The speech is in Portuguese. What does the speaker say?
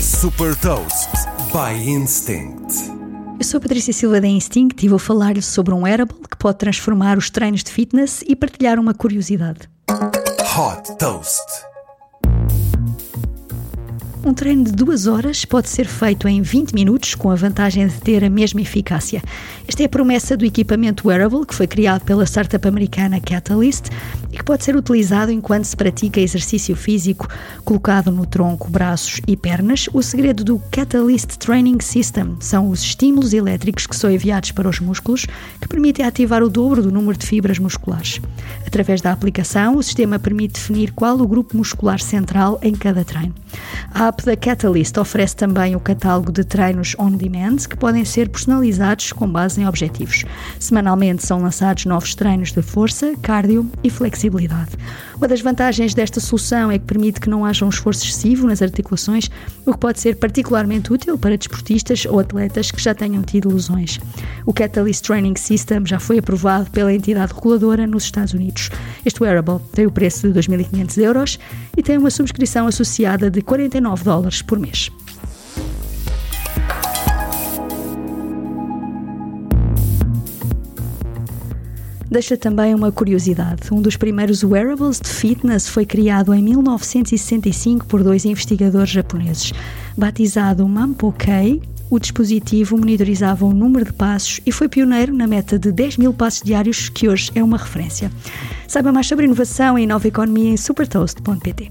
Super Toast by Instinct. Eu sou Patrícia Silva da Instinct e vou falar-lhe sobre um wearable que pode transformar os treinos de fitness e partilhar uma curiosidade. Hot Toast. Um treino de duas horas pode ser feito em 20 minutos, com a vantagem de ter a mesma eficácia. Esta é a promessa do equipamento wearable que foi criado pela startup americana Catalyst que pode ser utilizado enquanto se pratica exercício físico colocado no tronco, braços e pernas. O segredo do Catalyst Training System são os estímulos elétricos que são enviados para os músculos que permitem ativar o dobro do número de fibras musculares. Através da aplicação, o sistema permite definir qual o grupo muscular central em cada treino. A app da Catalyst oferece também o catálogo de treinos on demand que podem ser personalizados com base em objetivos. Semanalmente são lançados novos treinos de força, cardio e flexibilidade. Uma das vantagens desta solução é que permite que não haja um esforço excessivo nas articulações, o que pode ser particularmente útil para desportistas ou atletas que já tenham tido lesões. O Catalyst Training System já foi aprovado pela entidade reguladora nos Estados Unidos. Este wearable tem o preço de 2.500 euros e tem uma subscrição associada de 49 dólares por mês. Deixa também uma curiosidade. Um dos primeiros wearables de fitness foi criado em 1965 por dois investigadores japoneses. Batizado Mampo-Kei, o dispositivo monitorizava o número de passos e foi pioneiro na meta de 10 mil passos diários, que hoje é uma referência. Saiba mais sobre inovação e nova economia em supertoast.pt.